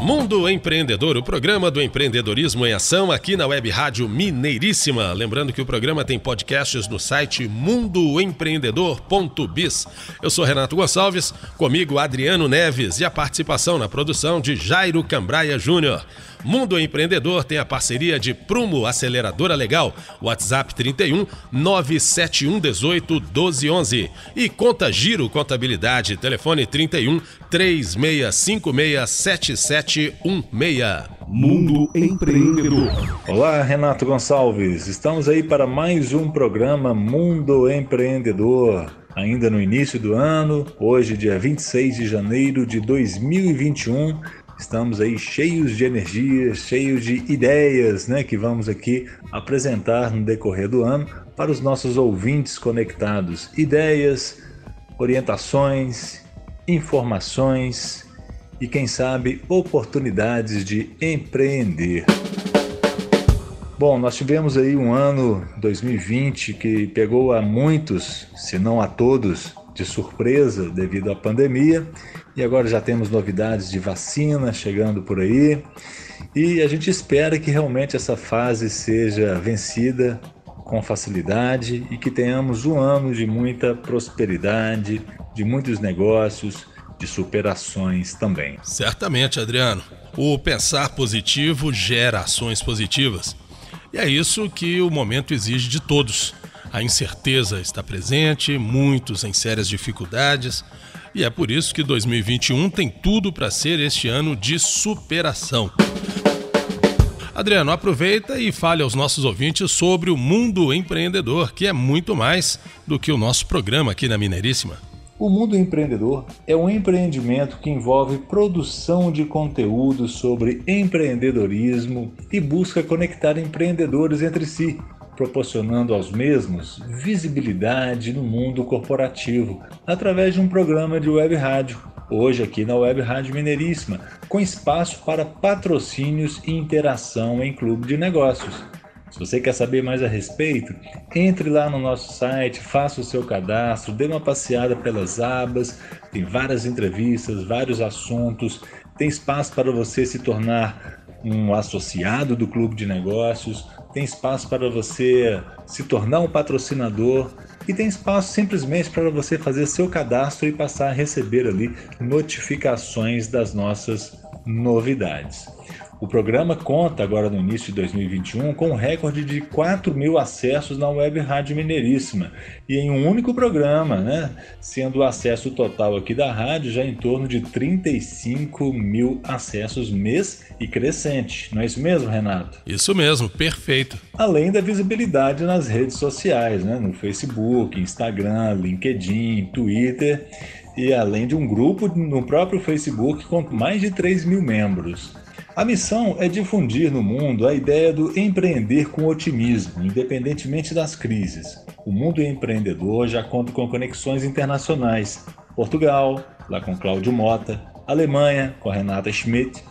Mundo Empreendedor, o programa do empreendedorismo em ação aqui na Web Rádio Mineiríssima. Lembrando que o programa tem podcasts no site mundoempreendedor.biz. Eu sou Renato Gonçalves, comigo Adriano Neves e a participação na produção de Jairo Cambraia Júnior. Mundo Empreendedor tem a parceria de Prumo Aceleradora Legal, WhatsApp 31 971 18 1211 e Conta Giro Contabilidade, telefone 31 3656 7716. Mundo Empreendedor. Olá, Renato Gonçalves. Estamos aí para mais um programa Mundo Empreendedor. Ainda no início do ano, hoje, dia 26 de janeiro de 2021, Estamos aí cheios de energia, cheios de ideias, né, que vamos aqui apresentar no decorrer do ano para os nossos ouvintes conectados. Ideias, orientações, informações e quem sabe oportunidades de empreender. Bom, nós tivemos aí um ano 2020 que pegou a muitos, se não a todos, de surpresa devido à pandemia e agora já temos novidades de vacina chegando por aí. E a gente espera que realmente essa fase seja vencida com facilidade e que tenhamos um ano de muita prosperidade, de muitos negócios, de superações também. Certamente, Adriano. O pensar positivo gera ações positivas. E é isso que o momento exige de todos. A incerteza está presente, muitos em sérias dificuldades, e é por isso que 2021 tem tudo para ser este ano de superação. Adriano, aproveita e fale aos nossos ouvintes sobre o mundo empreendedor, que é muito mais do que o nosso programa aqui na Mineiríssima. O Mundo Empreendedor é um empreendimento que envolve produção de conteúdo sobre empreendedorismo e busca conectar empreendedores entre si, proporcionando aos mesmos visibilidade no mundo corporativo através de um programa de web rádio, hoje aqui na Web Rádio Mineiríssima, com espaço para patrocínios e interação em clube de negócios. Se você quer saber mais a respeito, entre lá no nosso site, faça o seu cadastro, dê uma passeada pelas abas, tem várias entrevistas, vários assuntos, tem espaço para você se tornar um associado do clube de negócios, tem espaço para você se tornar um patrocinador e tem espaço simplesmente para você fazer seu cadastro e passar a receber ali notificações das nossas novidades. O programa conta agora no início de 2021 com um recorde de 4 mil acessos na Web Rádio Mineiríssima e em um único programa, né? Sendo o acesso total aqui da rádio já em torno de 35 mil acessos mês e crescente. Não é isso mesmo, Renato? Isso mesmo, perfeito. Além da visibilidade nas redes sociais, né? No Facebook, Instagram, LinkedIn, Twitter e além de um grupo no próprio Facebook com mais de 3 mil membros. A missão é difundir no mundo a ideia do empreender com otimismo, independentemente das crises. O mundo empreendedor já conta com conexões internacionais. Portugal, lá com Cláudio Mota, Alemanha, com Renata Schmidt,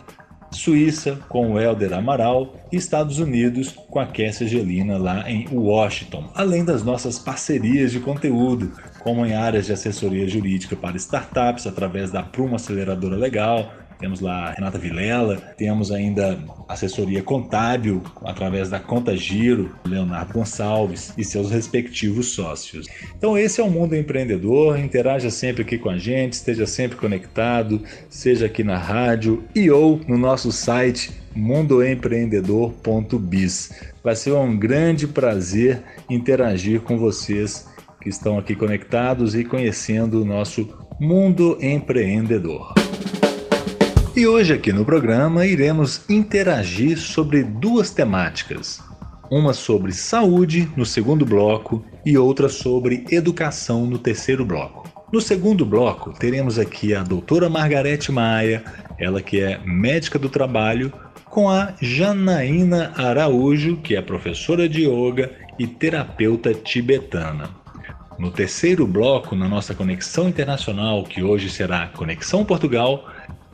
Suíça, com o Helder Amaral e Estados Unidos, com a Kessia Gelina lá em Washington, além das nossas parcerias de conteúdo, como em áreas de assessoria jurídica para startups através da Prumo Aceleradora Legal, temos lá Renata Vilela, temos ainda assessoria contábil através da Conta Giro, Leonardo Gonçalves e seus respectivos sócios. Então esse é o mundo empreendedor, interaja sempre aqui com a gente, esteja sempre conectado, seja aqui na rádio e ou no nosso site mundoempreendedor.biz. Vai ser um grande prazer interagir com vocês que estão aqui conectados e conhecendo o nosso mundo empreendedor. E hoje aqui no programa iremos interagir sobre duas temáticas. Uma sobre saúde no segundo bloco e outra sobre educação no terceiro bloco. No segundo bloco, teremos aqui a doutora Margarete Maia, ela que é médica do trabalho, com a Janaína Araújo, que é professora de yoga e terapeuta tibetana. No terceiro bloco, na nossa conexão internacional, que hoje será Conexão Portugal,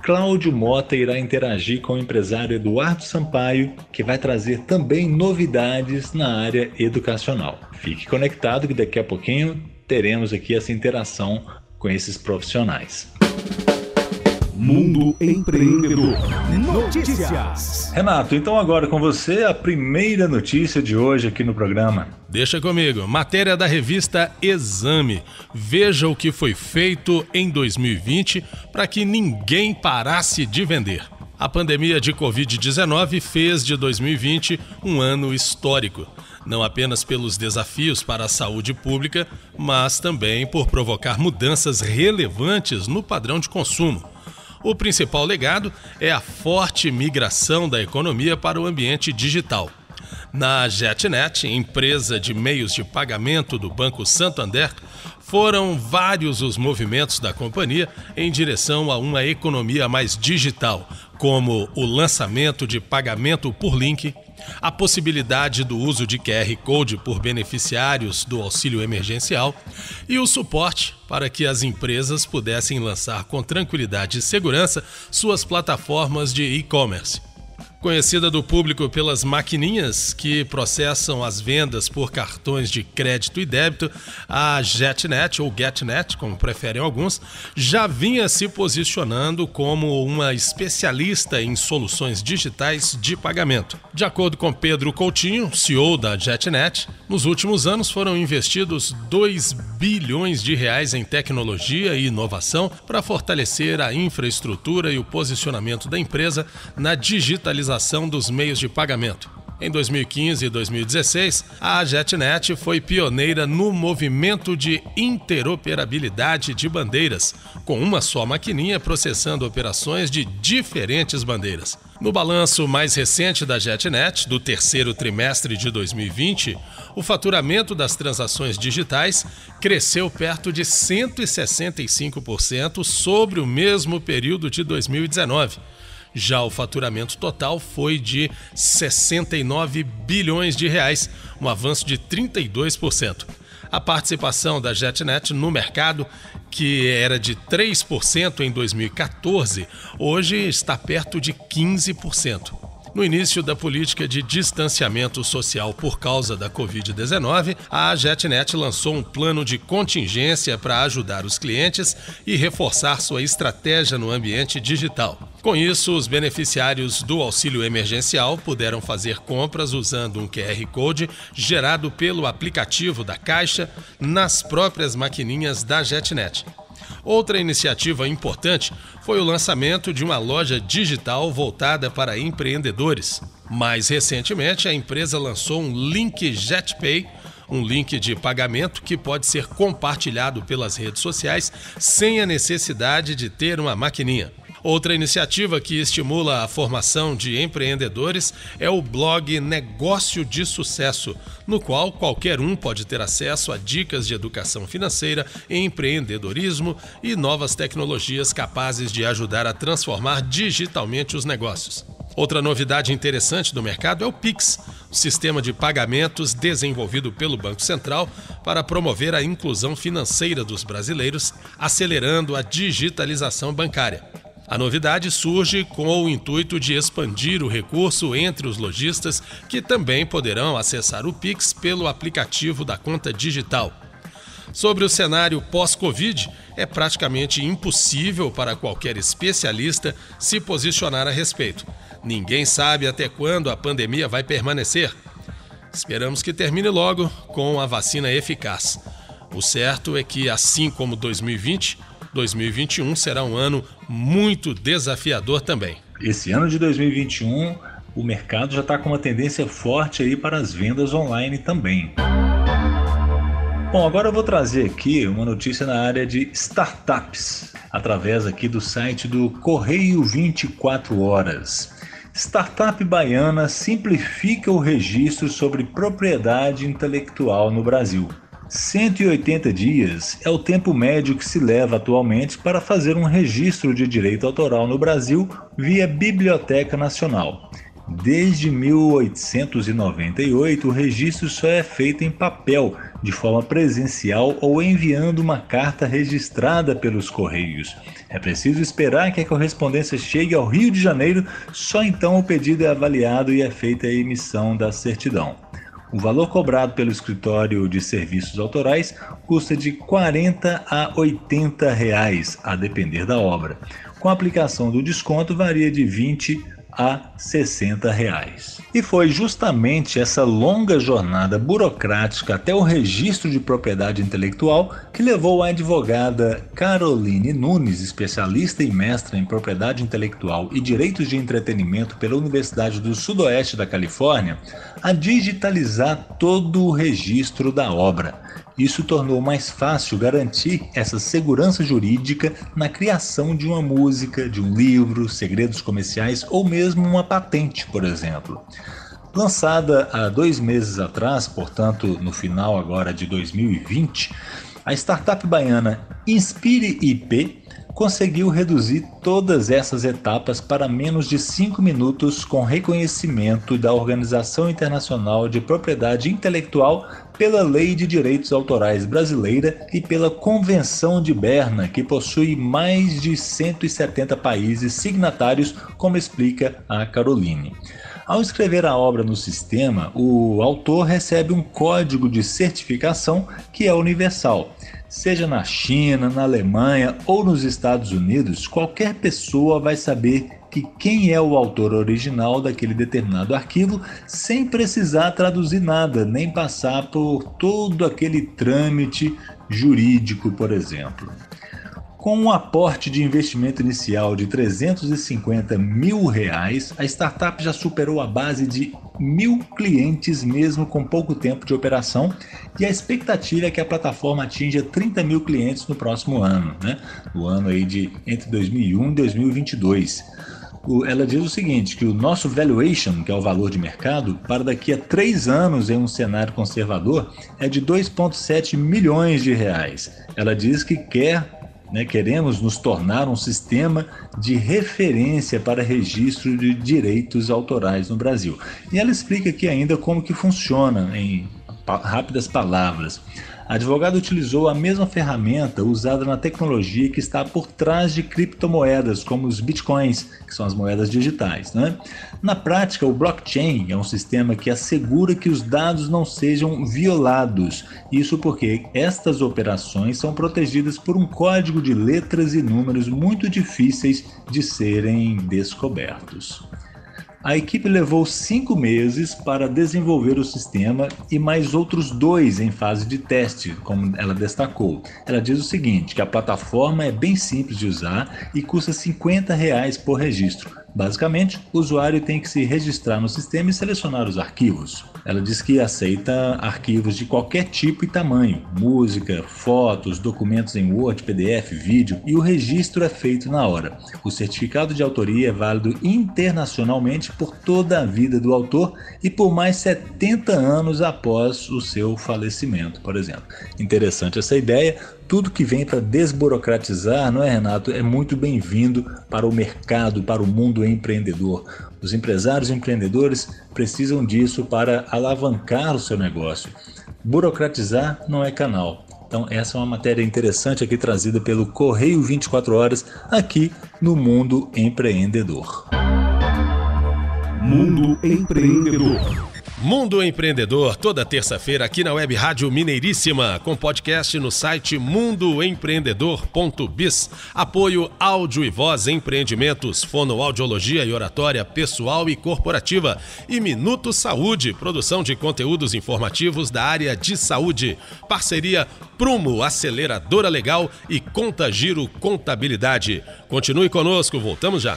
Cláudio Mota irá interagir com o empresário Eduardo Sampaio, que vai trazer também novidades na área educacional. Fique conectado que daqui a pouquinho teremos aqui essa interação com esses profissionais. Mundo Empreendedor. Notícias. Renato, então agora com você a primeira notícia de hoje aqui no programa. Deixa comigo. Matéria da revista Exame. Veja o que foi feito em 2020 para que ninguém parasse de vender. A pandemia de Covid-19 fez de 2020 um ano histórico, não apenas pelos desafios para a saúde pública, mas também por provocar mudanças relevantes no padrão de consumo o principal legado é a forte migração da economia para o ambiente digital. Na JetNet, empresa de meios de pagamento do Banco Santander, foram vários os movimentos da companhia em direção a uma economia mais digital, como o lançamento de pagamento por link, a possibilidade do uso de QR Code por beneficiários do auxílio emergencial e o suporte para que as empresas pudessem lançar com tranquilidade e segurança suas plataformas de e-commerce. Conhecida do público pelas maquininhas que processam as vendas por cartões de crédito e débito, a JetNet, ou GetNet, como preferem alguns, já vinha se posicionando como uma especialista em soluções digitais de pagamento. De acordo com Pedro Coutinho, CEO da JetNet, nos últimos anos foram investidos 2 bilhões de reais em tecnologia e inovação para fortalecer a infraestrutura e o posicionamento da empresa na digitalização dos meios de pagamento. Em 2015 e 2016, a JetNet foi pioneira no movimento de interoperabilidade de bandeiras, com uma só maquininha processando operações de diferentes bandeiras. No balanço mais recente da JetNet, do terceiro trimestre de 2020, o faturamento das transações digitais cresceu perto de 165% sobre o mesmo período de 2019 já o faturamento total foi de 69 bilhões de reais, um avanço de 32%. A participação da JetNet no mercado, que era de 3% em 2014, hoje está perto de 15%. No início da política de distanciamento social por causa da Covid-19, a JetNet lançou um plano de contingência para ajudar os clientes e reforçar sua estratégia no ambiente digital. Com isso, os beneficiários do auxílio emergencial puderam fazer compras usando um QR Code gerado pelo aplicativo da Caixa nas próprias maquininhas da JetNet. Outra iniciativa importante foi o lançamento de uma loja digital voltada para empreendedores. Mais recentemente, a empresa lançou um link JetPay, um link de pagamento que pode ser compartilhado pelas redes sociais sem a necessidade de ter uma maquininha. Outra iniciativa que estimula a formação de empreendedores é o blog Negócio de Sucesso, no qual qualquer um pode ter acesso a dicas de educação financeira, empreendedorismo e novas tecnologias capazes de ajudar a transformar digitalmente os negócios. Outra novidade interessante do mercado é o Pix, sistema de pagamentos desenvolvido pelo Banco Central para promover a inclusão financeira dos brasileiros, acelerando a digitalização bancária. A novidade surge com o intuito de expandir o recurso entre os lojistas que também poderão acessar o Pix pelo aplicativo da conta digital. Sobre o cenário pós-Covid, é praticamente impossível para qualquer especialista se posicionar a respeito. Ninguém sabe até quando a pandemia vai permanecer. Esperamos que termine logo com a vacina eficaz. O certo é que, assim como 2020, 2021 será um ano muito desafiador também. Esse ano de 2021, o mercado já está com uma tendência forte aí para as vendas online também. Bom, agora eu vou trazer aqui uma notícia na área de startups, através aqui do site do Correio 24 Horas. Startup baiana simplifica o registro sobre propriedade intelectual no Brasil. 180 dias é o tempo médio que se leva atualmente para fazer um registro de direito autoral no Brasil via Biblioteca Nacional. Desde 1898, o registro só é feito em papel, de forma presencial ou enviando uma carta registrada pelos Correios. É preciso esperar que a correspondência chegue ao Rio de Janeiro, só então o pedido é avaliado e é feita a emissão da certidão. O valor cobrado pelo escritório de serviços autorais custa de 40 a 80 reais, a depender da obra. Com a aplicação do desconto varia de 20 a 60 reais. E foi justamente essa longa jornada burocrática até o registro de propriedade intelectual que levou a advogada Caroline Nunes, especialista e mestra em propriedade intelectual e direitos de entretenimento pela Universidade do Sudoeste da Califórnia, a digitalizar todo o registro da obra isso tornou mais fácil garantir essa segurança jurídica na criação de uma música, de um livro, segredos comerciais ou mesmo uma patente, por exemplo. Lançada há dois meses atrás, portanto no final agora de 2020, a startup baiana Inspire IP conseguiu reduzir todas essas etapas para menos de 5 minutos com reconhecimento da Organização Internacional de Propriedade Intelectual pela Lei de Direitos Autorais Brasileira e pela Convenção de Berna, que possui mais de 170 países signatários, como explica a Caroline. Ao escrever a obra no sistema, o autor recebe um código de certificação que é universal. Seja na China, na Alemanha ou nos Estados Unidos, qualquer pessoa vai saber que quem é o autor original daquele determinado arquivo sem precisar traduzir nada, nem passar por todo aquele trâmite jurídico, por exemplo. Com um aporte de investimento inicial de 350 mil reais, a startup já superou a base de mil clientes mesmo com pouco tempo de operação e a expectativa é que a plataforma atinja 30 mil clientes no próximo ano, né? no ano aí de entre 2001 e 2022 ela diz o seguinte, que o nosso valuation, que é o valor de mercado, para daqui a três anos em um cenário conservador, é de 2,7 milhões de reais. Ela diz que quer né, queremos nos tornar um sistema de referência para registro de direitos autorais no Brasil. E ela explica aqui ainda como que funciona em rápidas palavras. A advogada utilizou a mesma ferramenta usada na tecnologia que está por trás de criptomoedas, como os bitcoins, que são as moedas digitais. Né? Na prática, o blockchain é um sistema que assegura que os dados não sejam violados. Isso porque estas operações são protegidas por um código de letras e números muito difíceis de serem descobertos. A equipe levou cinco meses para desenvolver o sistema e mais outros dois em fase de teste, como ela destacou. Ela diz o seguinte: que a plataforma é bem simples de usar e custa 50 reais por registro. Basicamente, o usuário tem que se registrar no sistema e selecionar os arquivos. Ela diz que aceita arquivos de qualquer tipo e tamanho, música, fotos, documentos em Word, PDF, vídeo, e o registro é feito na hora. O certificado de autoria é válido internacionalmente por toda a vida do autor e por mais 70 anos após o seu falecimento, por exemplo. Interessante essa ideia. Tudo que vem para desburocratizar, não é, Renato? É muito bem-vindo para o mercado, para o mundo empreendedor. Os empresários e empreendedores precisam disso para alavancar o seu negócio. Burocratizar não é canal. Então, essa é uma matéria interessante aqui trazida pelo Correio 24 Horas, aqui no Mundo Empreendedor. Mundo Empreendedor. Mundo Empreendedor, toda terça-feira aqui na Web Rádio Mineiríssima, com podcast no site mundoempreendedor.biz. Apoio áudio e voz empreendimentos, fonoaudiologia e oratória pessoal e corporativa. E Minuto Saúde, produção de conteúdos informativos da área de saúde. Parceria Prumo, aceleradora legal e Contagiro Contabilidade. Continue conosco, voltamos já.